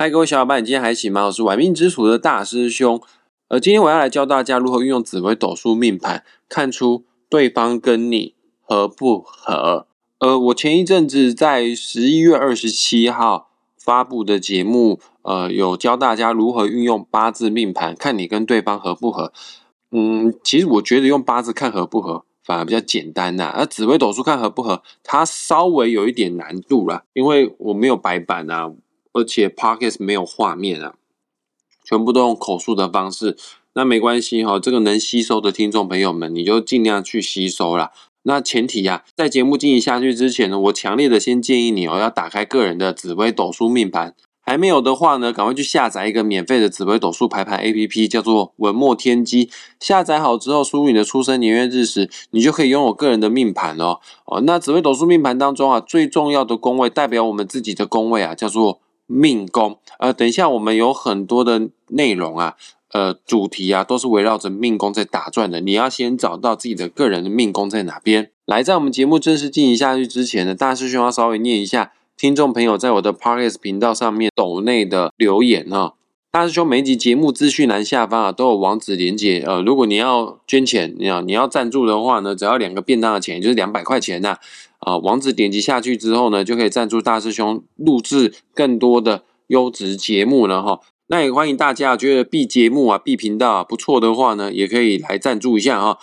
嗨，各位小伙伴，你今天还行吗？我是玩命之徒的大师兄。呃，今天我要来教大家如何运用紫微斗数命盘，看出对方跟你合不合。呃，我前一阵子在十一月二十七号发布的节目，呃，有教大家如何运用八字命盘，看你跟对方合不合。嗯，其实我觉得用八字看合不合，反而比较简单呐。而紫微斗数看合不合，它稍微有一点难度啦，因为我没有白板啊。而且 Podcast 没有画面啊，全部都用口述的方式。那没关系哈，这个能吸收的听众朋友们，你就尽量去吸收啦。那前提呀，在节目进行下去之前呢，我强烈的先建议你哦，要打开个人的紫微斗数命盘。还没有的话呢，赶快去下载一个免费的紫微斗数排盘 A P P，叫做文墨天机。下载好之后，输入你的出生年月日时，你就可以拥有个人的命盘哦。哦，那紫微斗数命盘当中啊，最重要的宫位，代表我们自己的宫位啊，叫做。命宫，呃，等一下，我们有很多的内容啊，呃，主题啊，都是围绕着命宫在打转的。你要先找到自己的个人的命宫在哪边。来，在我们节目正式进行下去之前呢，大师兄要稍微念一下听众朋友在我的 Parkes 频道上面抖内的留言哈。大师兄每一集节目资讯栏下方啊都有网址连接，呃，如果你要捐钱，你要你要赞助的话呢，只要两个便当的钱，就是两百块钱呐。啊，网址点击下去之后呢，就可以赞助大师兄录制更多的优质节目了哈。那也欢迎大家觉得 B 节目啊、B 频道啊不错的话呢，也可以来赞助一下哈。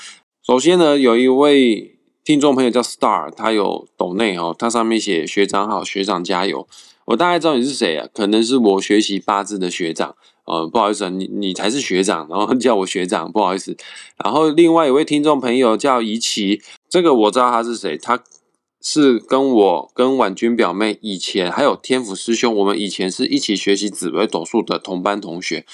首先呢，有一位听众朋友叫 Star，他有抖内哦，他上面写学长好，学长加油。我大概知道你是谁啊？可能是我学习八字的学长。呃，不好意思，你你才是学长，然后叫我学长，不好意思。然后另外一位听众朋友叫怡琪，这个我知道他是谁，他。是跟我跟婉君表妹以前还有天府师兄，我们以前是一起学习紫微斗数的同班同学，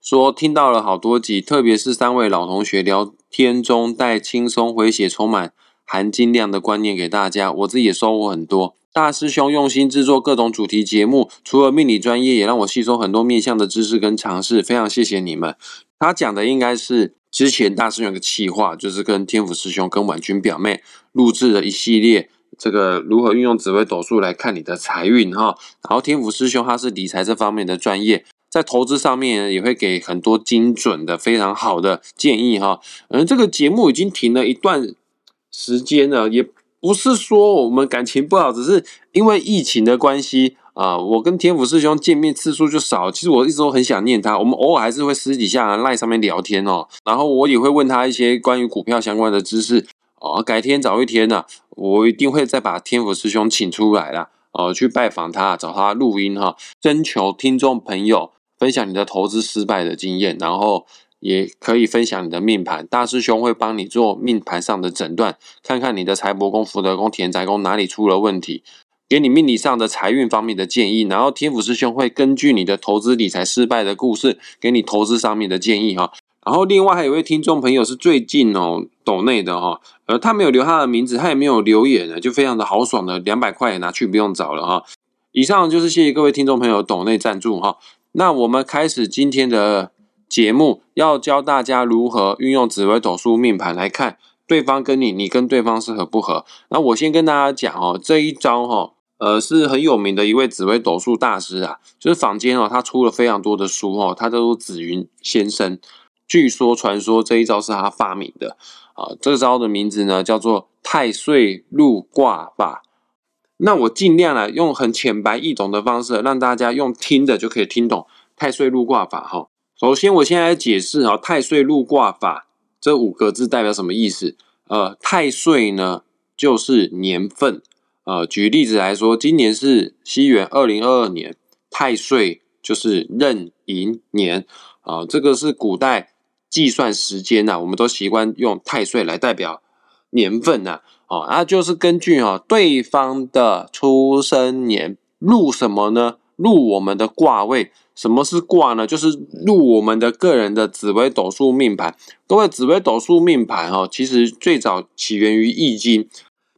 说听到了好多集，特别是三位老同学聊天中带轻松诙谐、充满含金量的观念给大家，我自己也收获很多。大师兄用心制作各种主题节目，除了命理专业，也让我吸收很多面向的知识跟尝试，非常谢谢你们。他讲的应该是之前大师兄有个企划，就是跟天府师兄跟婉君表妹录制了一系列。这个如何运用紫微斗数来看你的财运哈？然后天府师兄他是理财这方面的专业，在投资上面也会给很多精准的、非常好的建议哈。嗯，这个节目已经停了一段时间了，也不是说我们感情不好，只是因为疫情的关系啊。我跟天府师兄见面次数就少，其实我一直都很想念他，我们偶尔还是会私底下赖上面聊天哦。然后我也会问他一些关于股票相关的知识。哦，改天早一天呢，我一定会再把天府师兄请出来啦，哦，去拜访他，找他录音哈，征求听众朋友分享你的投资失败的经验，然后也可以分享你的命盘，大师兄会帮你做命盘上的诊断，看看你的财帛宫、福德宫、田宅宫哪里出了问题，给你命理上的财运方面的建议，然后天府师兄会根据你的投资理财失败的故事，给你投资上面的建议哈。然后另外还有一位听众朋友是最近哦抖内的哈，呃他没有留他的名字，他也没有留言的，就非常的豪爽的两百块也拿去不用找了哈。以上就是谢谢各位听众朋友抖内赞助哈。那我们开始今天的节目，要教大家如何运用紫微斗数命盘来看对方跟你，你跟对方是合不合。那我先跟大家讲哦，这一招哈，呃是很有名的一位紫微斗数大师啊，就是坊间哦他出了非常多的书哦，他叫做紫云先生。据说传说这一招是他发明的啊，这招的名字呢叫做太岁入卦法。那我尽量来用很浅白易懂的方式，让大家用听的就可以听懂太岁入卦法哈。首先，我现在解释啊，太岁入卦法这五个字代表什么意思？呃，太岁呢就是年份。呃，举例子来说，今年是西元二零二二年，太岁就是壬寅年啊，这个是古代。计算时间呐，我们都习惯用太岁来代表年份呐，哦，那就是根据哦对方的出生年入什么呢？入我们的卦位。什么是卦呢？就是入我们的个人的紫微斗数命盘。各位，紫微斗数命盘哦，其实最早起源于易经，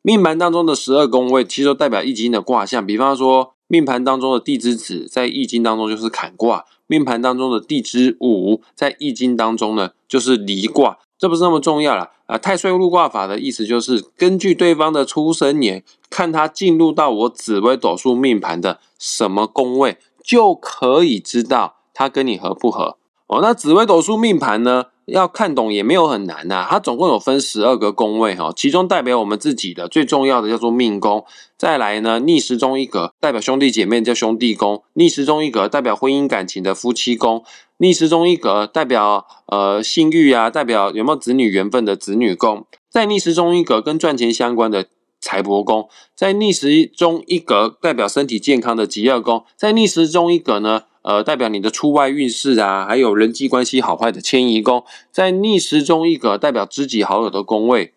命盘当中的十二宫位其实都代表易经的卦象。比方说，命盘当中的地支子在易经当中就是坎卦。命盘当中的地支午，在易经当中呢，就是离卦，这不是那么重要了啊。太岁入卦法的意思就是根据对方的出生年，看他进入到我紫微斗数命盘的什么宫位，就可以知道他跟你合不合哦。那紫微斗数命盘呢？要看懂也没有很难呐，它总共有分十二个宫位哈，其中代表我们自己的最重要的叫做命宫，再来呢逆时钟一格代表兄弟姐妹叫兄弟宫，逆时钟一格代表婚姻感情的夫妻宫，逆时钟一格代表呃性欲啊，代表有没有子女缘分的子女宫，在逆时钟一格跟赚钱相关的财帛宫，在逆时钟一格代表身体健康的吉厄宫，在逆时钟一格呢。呃，代表你的出外运势啊，还有人际关系好坏的迁移宫，在逆时钟一格代表知己好友的宫位，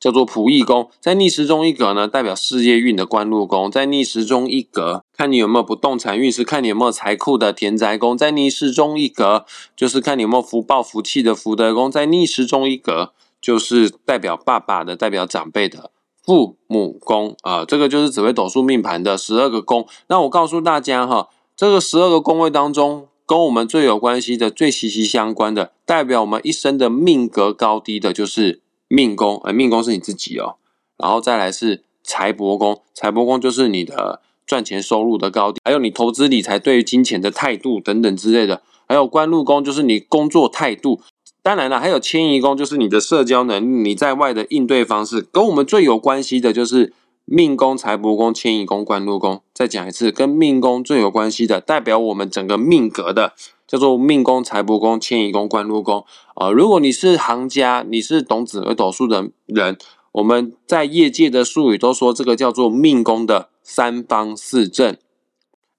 叫做仆役宫；在逆时钟一格呢，代表事业运的官禄宫；在逆时钟一格，看你有没有不动产运势，看你有没有财库的田宅宫；在逆时中一格，就是看你有没有福报福气的福德宫；在逆时钟一格，就是代表爸爸的、代表长辈的父母宫啊。这个就是紫微斗数命盘的十二个宫。那我告诉大家哈。这个十二个宫位当中，跟我们最有关系的、最息息相关的，代表我们一生的命格高低的，就是命宫。哎，命宫是你自己哦。然后再来是财帛宫，财帛宫就是你的赚钱收入的高低，还有你投资理财对于金钱的态度等等之类的。还有官禄宫，就是你工作态度。当然了，还有迁移宫，就是你的社交能力，你在外的应对方式。跟我们最有关系的就是。命宫、财帛宫、迁移宫、官禄宫，再讲一次，跟命宫最有关系的，代表我们整个命格的，叫做命宫、财帛宫、迁移宫、官禄宫啊。如果你是行家，你是懂紫微斗数的人，我们在业界的术语都说这个叫做命宫的三方四正，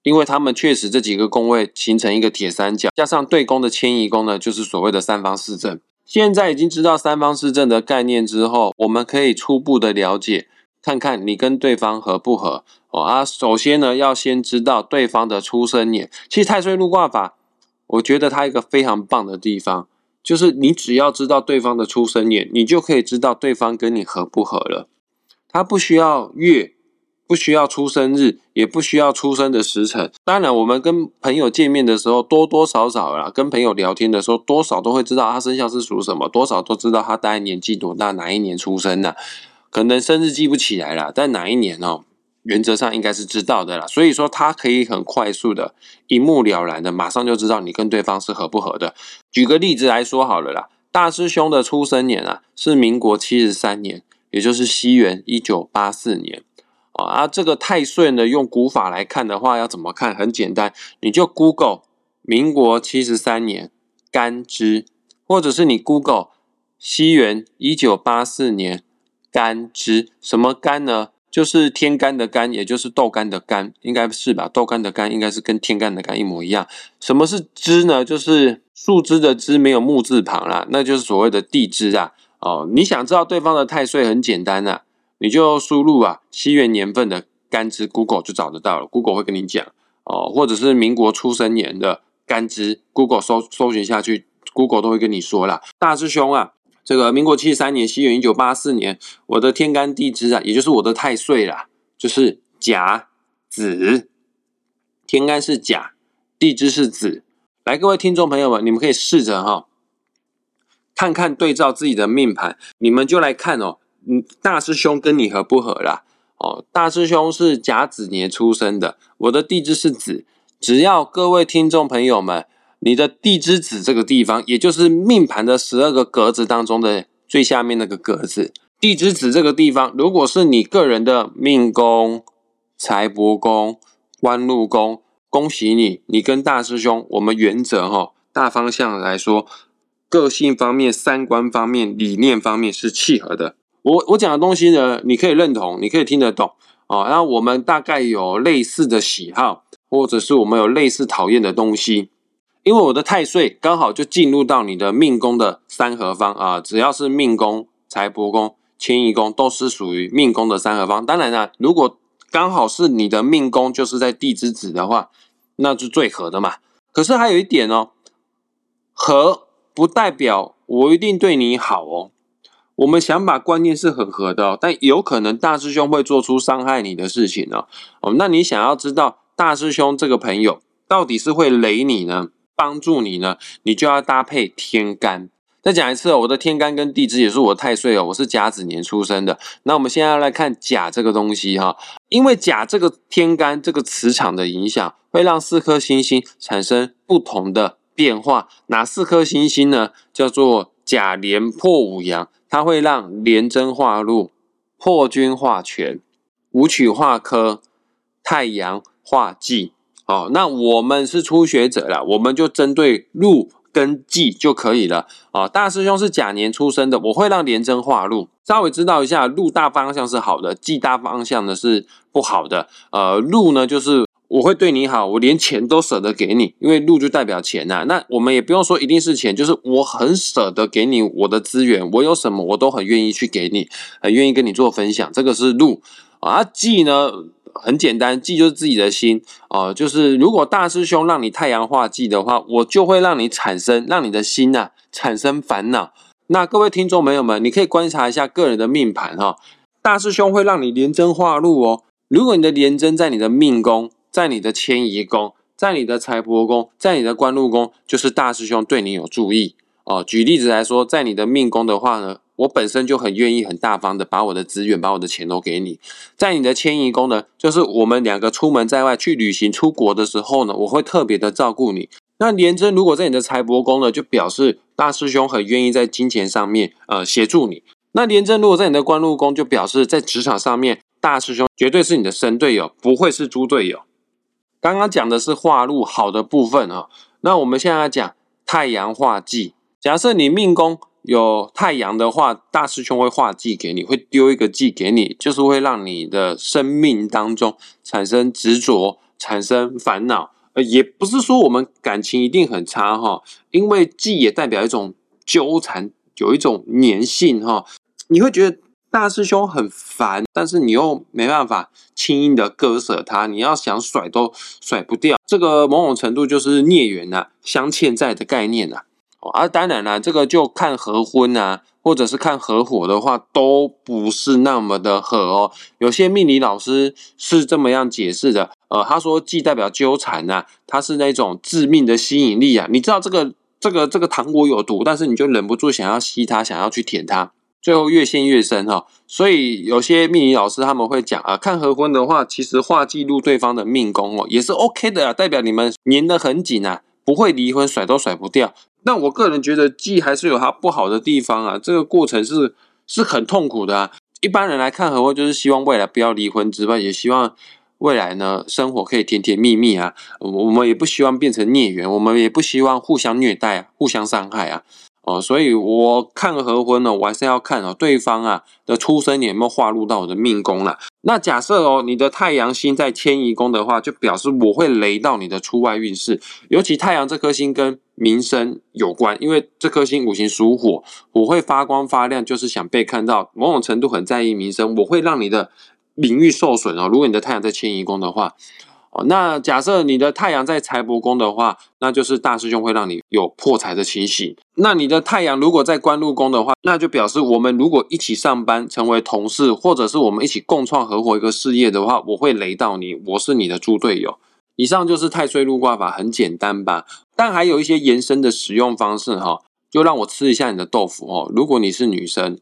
因为他们确实这几个宫位形成一个铁三角，加上对宫的迁移宫呢，就是所谓的三方四正。现在已经知道三方四正的概念之后，我们可以初步的了解。看看你跟对方合不合哦啊！首先呢，要先知道对方的出生年。其实太岁入卦法，我觉得它一个非常棒的地方，就是你只要知道对方的出生年，你就可以知道对方跟你合不合了。他不需要月，不需要出生日，也不需要出生的时辰。当然，我们跟朋友见面的时候，多多少少啦，跟朋友聊天的时候，多少都会知道他生肖是属什么，多少都知道他大概年纪多大，哪一年出生的。可能生日记不起来了，但哪一年哦？原则上应该是知道的啦。所以说，他可以很快速的、一目了然的，马上就知道你跟对方是合不合的。举个例子来说好了啦，大师兄的出生年啊是民国七十三年，也就是西元一九八四年啊。啊，这个太岁呢，用古法来看的话，要怎么看？很简单，你就 Google 民国七十三年干支，或者是你 Google 西元一九八四年。干支什么干呢？就是天干的干，也就是豆干的干，应该是吧？豆干的干应该是跟天干的干一模一样。什么是支呢？就是树枝的枝，没有木字旁啦，那就是所谓的地支啊。哦，你想知道对方的太岁很简单啊，你就输入啊西元年份的干支，Google 就找得到了。Google 会跟你讲哦，或者是民国出生年的干支，Google 搜搜寻下去，Google 都会跟你说啦。大师兄啊。这个民国七十三年，西元一九八四年，我的天干地支啊，也就是我的太岁啦，就是甲子。天干是甲，地支是子。来，各位听众朋友们，你们可以试着哈，看看对照自己的命盘，你们就来看哦，嗯，大师兄跟你合不合啦？哦，大师兄是甲子年出生的，我的地支是子，只要各位听众朋友们。你的地支子这个地方，也就是命盘的十二个格子当中的最下面那个格子，地支子这个地方，如果是你个人的命宫、财帛宫、官禄宫，恭喜你，你跟大师兄，我们原则哈，大方向来说，个性方面、三观方面、理念方面是契合的。我我讲的东西呢，你可以认同，你可以听得懂哦。然后我们大概有类似的喜好，或者是我们有类似讨厌的东西。因为我的太岁刚好就进入到你的命宫的三合方啊，只要是命宫、财帛宫、迁移宫，都是属于命宫的三合方。当然啦，如果刚好是你的命宫就是在地支子的话，那是最合的嘛。可是还有一点哦，合不代表我一定对你好哦。我们想把观念是很合的，但有可能大师兄会做出伤害你的事情呢。哦，那你想要知道大师兄这个朋友到底是会雷你呢？帮助你呢，你就要搭配天干。再讲一次，我的天干跟地支也是我太岁哦，我是甲子年出生的。那我们现在要来看甲这个东西哈，因为甲这个天干这个磁场的影响，会让四颗星星产生不同的变化。哪四颗星星呢？叫做甲连破五阳，它会让廉贞化禄、破军化权、武曲化科、太阳化忌。哦，那我们是初学者了，我们就针对禄。跟忌就可以了啊！大师兄是甲年出生的，我会让廉贞化禄，稍微知道一下，禄大方向是好的，忌大方向呢是不好的。呃，禄呢就是我会对你好，我连钱都舍得给你，因为禄就代表钱呐。那我们也不用说一定是钱，就是我很舍得给你我的资源，我有什么我都很愿意去给你，很愿意跟你做分享，这个是禄啊。忌呢？很简单，忌就是自己的心哦，就是如果大师兄让你太阳化忌的话，我就会让你产生，让你的心呐产生烦恼。那各位听众朋友们，你可以观察一下个人的命盘哈，大师兄会让你连贞化禄哦。如果你的连贞在你的命宫，在你的迁移宫，在你的财帛宫，在你的官禄宫，就是大师兄对你有注意哦。举例子来说，在你的命宫的话呢？我本身就很愿意、很大方的把我的资源、把我的钱都给你。在你的迁移宫呢，就是我们两个出门在外去旅行、出国的时候呢，我会特别的照顾你。那廉贞如果在你的财帛宫呢，就表示大师兄很愿意在金钱上面呃协助你。那廉贞如果在你的官禄宫，就表示在职场上面大师兄绝对是你的神队友，不会是猪队友。刚刚讲的是化禄好的部分啊，那我们现在讲太阳化忌。假设你命宫。有太阳的话，大师兄会画忌给你，会丢一个忌给你，就是会让你的生命当中产生执着，产生烦恼。呃，也不是说我们感情一定很差哈，因为忌也代表一种纠缠，有一种粘性哈。你会觉得大师兄很烦，但是你又没办法轻易的割舍他，你要想甩都甩不掉。这个某种程度就是孽缘呐，相欠债的概念呐。啊当然了，这个就看合婚啊，或者是看合伙的话，都不是那么的合哦。有些命理老师是这么样解释的，呃，他说既代表纠缠呐，它是那种致命的吸引力啊。你知道这个这个这个糖果有毒，但是你就忍不住想要吸它，想要去舔它，最后越陷越深哈。所以有些命理老师他们会讲啊，看合婚的话，其实画记录对方的命宫哦，也是 OK 的啊，代表你们粘得很紧啊，不会离婚，甩都甩不掉。那我个人觉得，记还是有它不好的地方啊。这个过程是是很痛苦的啊。一般人来看合婚，就是希望未来不要离婚之外，也希望未来呢生活可以甜甜蜜蜜啊。我们也不希望变成孽缘，我们也不希望互相虐待啊、互相伤害啊。哦，所以我看合婚呢，我还是要看哦，对方啊的出生年有没有划入到我的命宫了。那假设哦，你的太阳星在迁移宫的话，就表示我会雷到你的出外运势。尤其太阳这颗星跟名声有关，因为这颗星五行属火，我会发光发亮，就是想被看到。某种程度很在意名声，我会让你的名誉受损哦。如果你的太阳在迁移宫的话。哦，那假设你的太阳在财帛宫的话，那就是大师兄会让你有破财的情形。那你的太阳如果在官禄宫的话，那就表示我们如果一起上班，成为同事，或者是我们一起共创合伙一个事业的话，我会雷到你，我是你的猪队友。以上就是太岁禄卦法，很简单吧？但还有一些延伸的使用方式哈，就让我吃一下你的豆腐哦。如果你是女生，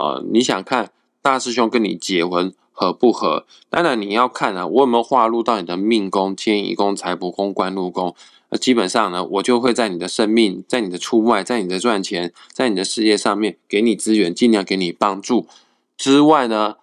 呃，你想看大师兄跟你结婚？合不合？当然你要看啊，我有没有划入到你的命宫、迁移宫、财帛宫、官禄宫。那基本上呢，我就会在你的生命、在你的出外、在你的赚钱、在你的事业上面给你资源，尽量给你帮助。之外呢，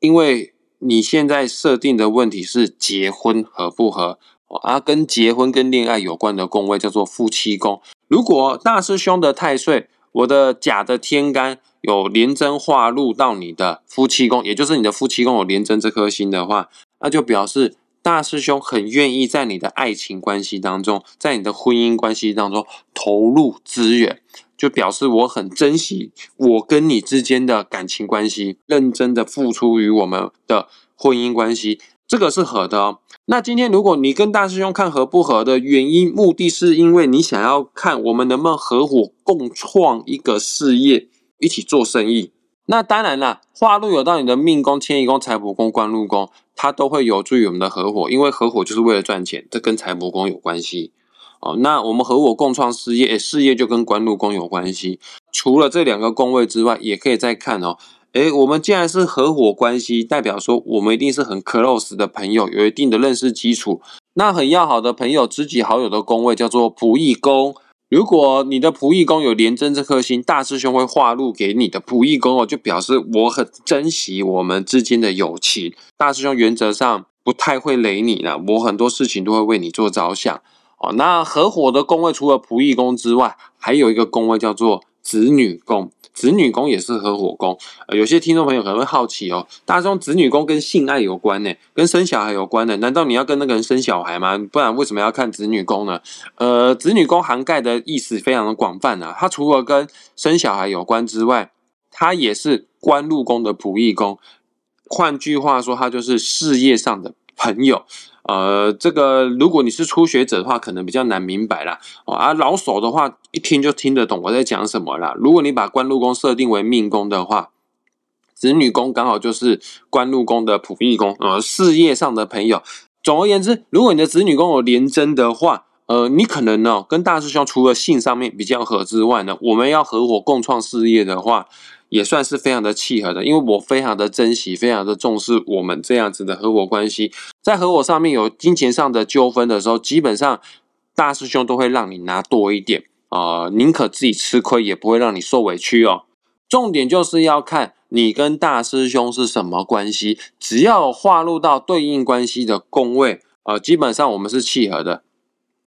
因为你现在设定的问题是结婚合不合啊，跟结婚跟恋爱有关的宫位叫做夫妻宫。如果大师兄的太岁，我的甲的天干。有廉贞化入到你的夫妻宫，也就是你的夫妻宫有廉贞这颗星的话，那就表示大师兄很愿意在你的爱情关系当中，在你的婚姻关系当中投入资源，就表示我很珍惜我跟你之间的感情关系，认真的付出于我们的婚姻关系，这个是合的哦。那今天如果你跟大师兄看合不合的原因，目的是因为你想要看我们能不能合伙共创一个事业。一起做生意，那当然了。化禄有到你的命宫、迁移宫、财帛宫、官禄宫，它都会有助于我们的合伙，因为合伙就是为了赚钱，这跟财帛宫有关系哦。那我们合伙共创事业，事业就跟官禄宫有关系。除了这两个宫位之外，也可以再看哦。诶，我们既然是合伙关系，代表说我们一定是很 close 的朋友，有一定的认识基础。那很要好的朋友、知己好友的宫位叫做仆役宫。如果你的仆役宫有廉贞这颗星，大师兄会化禄给你的仆役宫哦，就表示我很珍惜我们之间的友情。大师兄原则上不太会雷你了，我很多事情都会为你做着想哦。那合伙的宫位除了仆役宫之外，还有一个宫位叫做子女宫。子女宫也是合伙宫，呃，有些听众朋友可能会好奇哦，大兄子女宫跟性爱有关呢，跟生小孩有关呢，难道你要跟那个人生小孩吗？不然为什么要看子女宫呢？呃，子女宫涵盖的意思非常的广泛啊，它除了跟生小孩有关之外，它也是官禄宫的仆役宫，换句话说，它就是事业上的朋友。呃，这个如果你是初学者的话，可能比较难明白啦。哦，而老手的话，一听就听得懂我在讲什么啦。如果你把官禄宫设定为命宫的话，子女宫刚好就是官禄宫的仆役宫，呃，事业上的朋友。总而言之，如果你的子女宫有连贞的话，呃，你可能呢跟大师兄除了性上面比较合之外呢，我们要合伙共创事业的话。也算是非常的契合的，因为我非常的珍惜，非常的重视我们这样子的合伙关系。在合伙上面有金钱上的纠纷的时候，基本上大师兄都会让你拿多一点啊，宁可自己吃亏，也不会让你受委屈哦。重点就是要看你跟大师兄是什么关系，只要划入到对应关系的宫位，呃，基本上我们是契合的。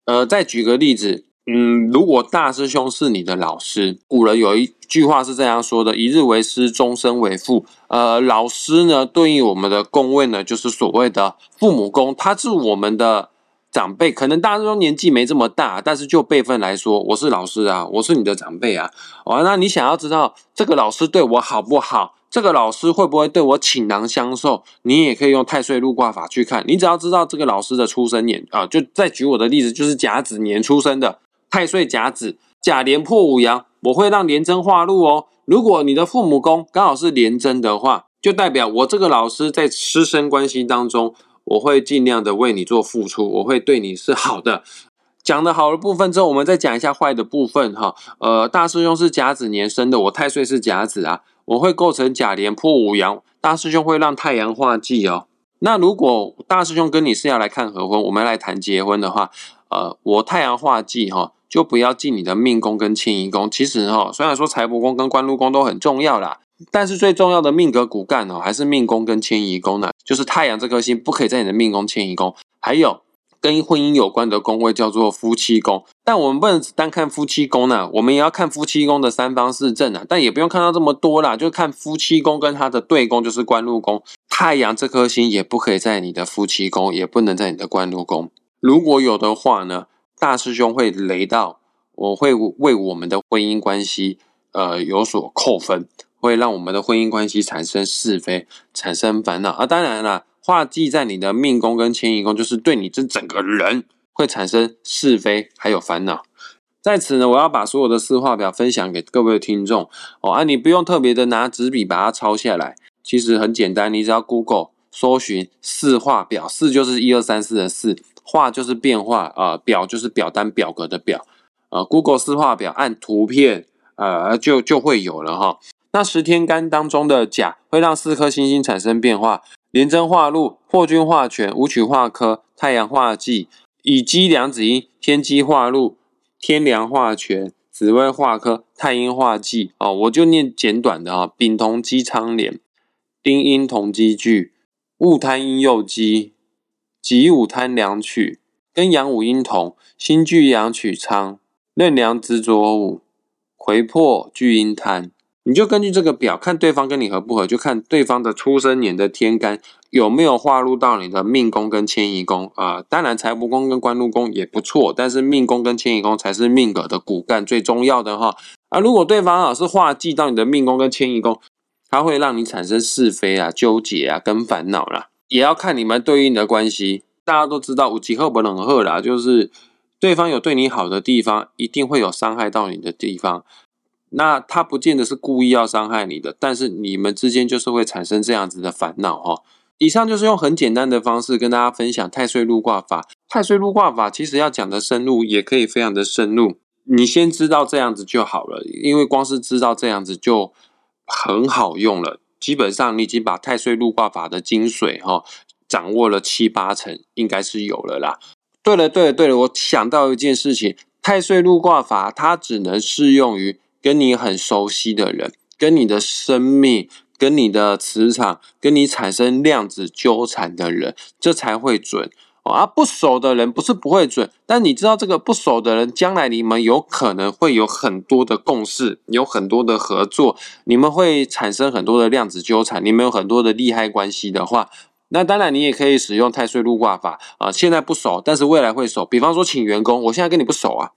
呃，再举个例子。嗯，如果大师兄是你的老师，古人有一句话是这样说的：“一日为师，终身为父。”呃，老师呢，对应我们的宫位呢，就是所谓的父母宫，他是我们的长辈。可能大师兄年纪没这么大，但是就辈分来说，我是老师啊，我是你的长辈啊。哦，那你想要知道这个老师对我好不好？这个老师会不会对我倾囊相授？你也可以用太岁入卦法去看。你只要知道这个老师的出生年啊，就再举我的例子，就是甲子年出生的。太岁甲子，甲连破五阳，我会让廉贞化禄哦。如果你的父母宫刚好是廉贞的话，就代表我这个老师在师生关系当中，我会尽量的为你做付出，我会对你是好的。讲的好的部分之后，我们再讲一下坏的部分哈。呃，大师兄是甲子年生的，我太岁是甲子啊，我会构成甲连破五阳，大师兄会让太阳化忌哦。那如果大师兄跟你是要来看合婚，我们来谈结婚的话，呃，我太阳化忌哈。就不要记你的命宫跟迁移宫。其实哈，虽然说财帛宫跟官禄宫都很重要啦，但是最重要的命格骨干哦，还是命宫跟迁移宫呢。就是太阳这颗星不可以在你的命宫、迁移宫。还有跟婚姻有关的宫位叫做夫妻宫。但我们不能只单看夫妻宫呢，我们也要看夫妻宫的三方四正啊。但也不用看到这么多啦，就看夫妻宫跟它的对宫，就是官禄宫。太阳这颗星也不可以在你的夫妻宫，也不能在你的官禄宫。如果有的话呢？大师兄会雷到，我会为我们的婚姻关系，呃，有所扣分，会让我们的婚姻关系产生是非，产生烦恼。啊，当然了，画记在你的命宫跟迁移宫，就是对你这整个人会产生是非，还有烦恼。在此呢，我要把所有的四画表分享给各位听众哦，啊，你不用特别的拿纸笔把它抄下来，其实很简单，你只要 Google 搜寻四画表，四就是一二三四的四。画就是变化啊，表就是表单表格的表，呃，Google 四画表按图片，呃，就就会有了哈。那十天干当中的甲会让四颗星星产生变化，廉贞化禄、破军化权、武曲化科、太阳化忌、乙基两子阴、天机化禄、天梁化权、紫微化科、太阴化忌哦，我就念简短的啊，丙同基昌连，丁阴同基聚，戊贪阴右基。己午贪两曲，跟阳五阴同，心聚阳曲仓，任良执着午，魁破巨阴贪。你就根据这个表看对方跟你合不合，就看对方的出生年的天干有没有划入到你的命宫跟迁移宫啊。当然财帛宫跟官禄宫也不错，但是命宫跟迁移宫才是命格的骨干最重要的哈。啊，如果对方啊是化忌到你的命宫跟迁移宫，它会让你产生是非啊、纠结啊跟烦恼啦。也要看你们对应的关系。大家都知道，五级赫不冷赫啦，就是对方有对你好的地方，一定会有伤害到你的地方。那他不见得是故意要伤害你的，但是你们之间就是会产生这样子的烦恼哈。以上就是用很简单的方式跟大家分享太岁入卦法。太岁入卦法其实要讲的深入，也可以非常的深入。你先知道这样子就好了，因为光是知道这样子就很好用了。基本上你已经把太岁入卦法的精髓哈掌握了七八成，应该是有了啦。对了，对了，对了，我想到一件事情，太岁入卦法它只能适用于跟你很熟悉的人，跟你的生命、跟你的磁场、跟你产生量子纠缠的人，这才会准。啊，不熟的人不是不会准，但你知道这个不熟的人，将来你们有可能会有很多的共识，有很多的合作，你们会产生很多的量子纠缠，你们有很多的利害关系的话，那当然你也可以使用太岁入卦法啊。现在不熟，但是未来会熟。比方说请员工，我现在跟你不熟啊，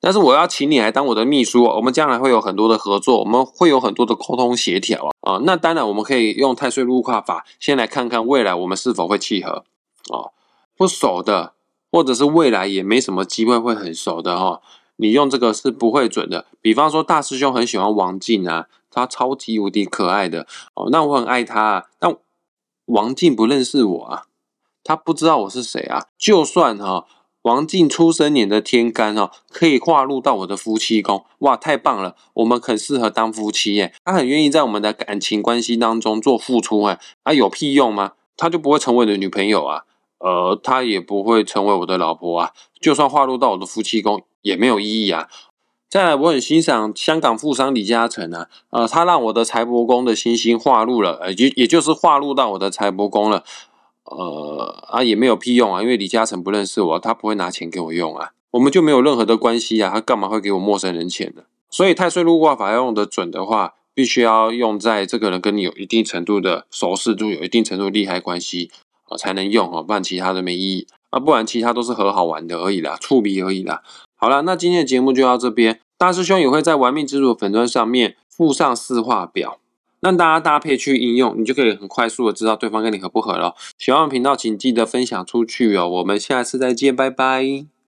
但是我要请你来当我的秘书，我们将来会有很多的合作，我们会有很多的沟通协调啊。啊，那当然我们可以用太岁入卦法，先来看看未来我们是否会契合。哦，不熟的，或者是未来也没什么机会会很熟的哈，你用这个是不会准的。比方说大师兄很喜欢王静啊，他超级无敌可爱的哦，那我很爱他，啊，但王静不认识我啊，他不知道我是谁啊。就算哈，王静出生年的天干哦，可以划入到我的夫妻宫，哇，太棒了，我们很适合当夫妻耶。他很愿意在我们的感情关系当中做付出哎，啊有屁用吗？他就不会成为你的女朋友啊。呃，她也不会成为我的老婆啊，就算划入到我的夫妻宫也没有意义啊。再来，我很欣赏香港富商李嘉诚啊，呃，他让我的财帛宫的星星划入了，呃，也也就是划入到我的财帛宫了，呃，啊，也没有屁用啊，因为李嘉诚不认识我，他不会拿钱给我用啊，我们就没有任何的关系啊，他干嘛会给我陌生人钱呢？所以太岁禄卦法要用的准的话，必须要用在这个人跟你有一定程度的熟识度，有一定程度利害关系。才能用哦，不然其他的没意义啊，不然其他都是很好玩的而已啦，触鼻而已啦。好了，那今天的节目就到这边，大师兄也会在玩命之主粉砖上面附上四画表，让大家搭配去应用，你就可以很快速的知道对方跟你合不合了。喜欢频道请记得分享出去哦，我们下次再见，拜拜。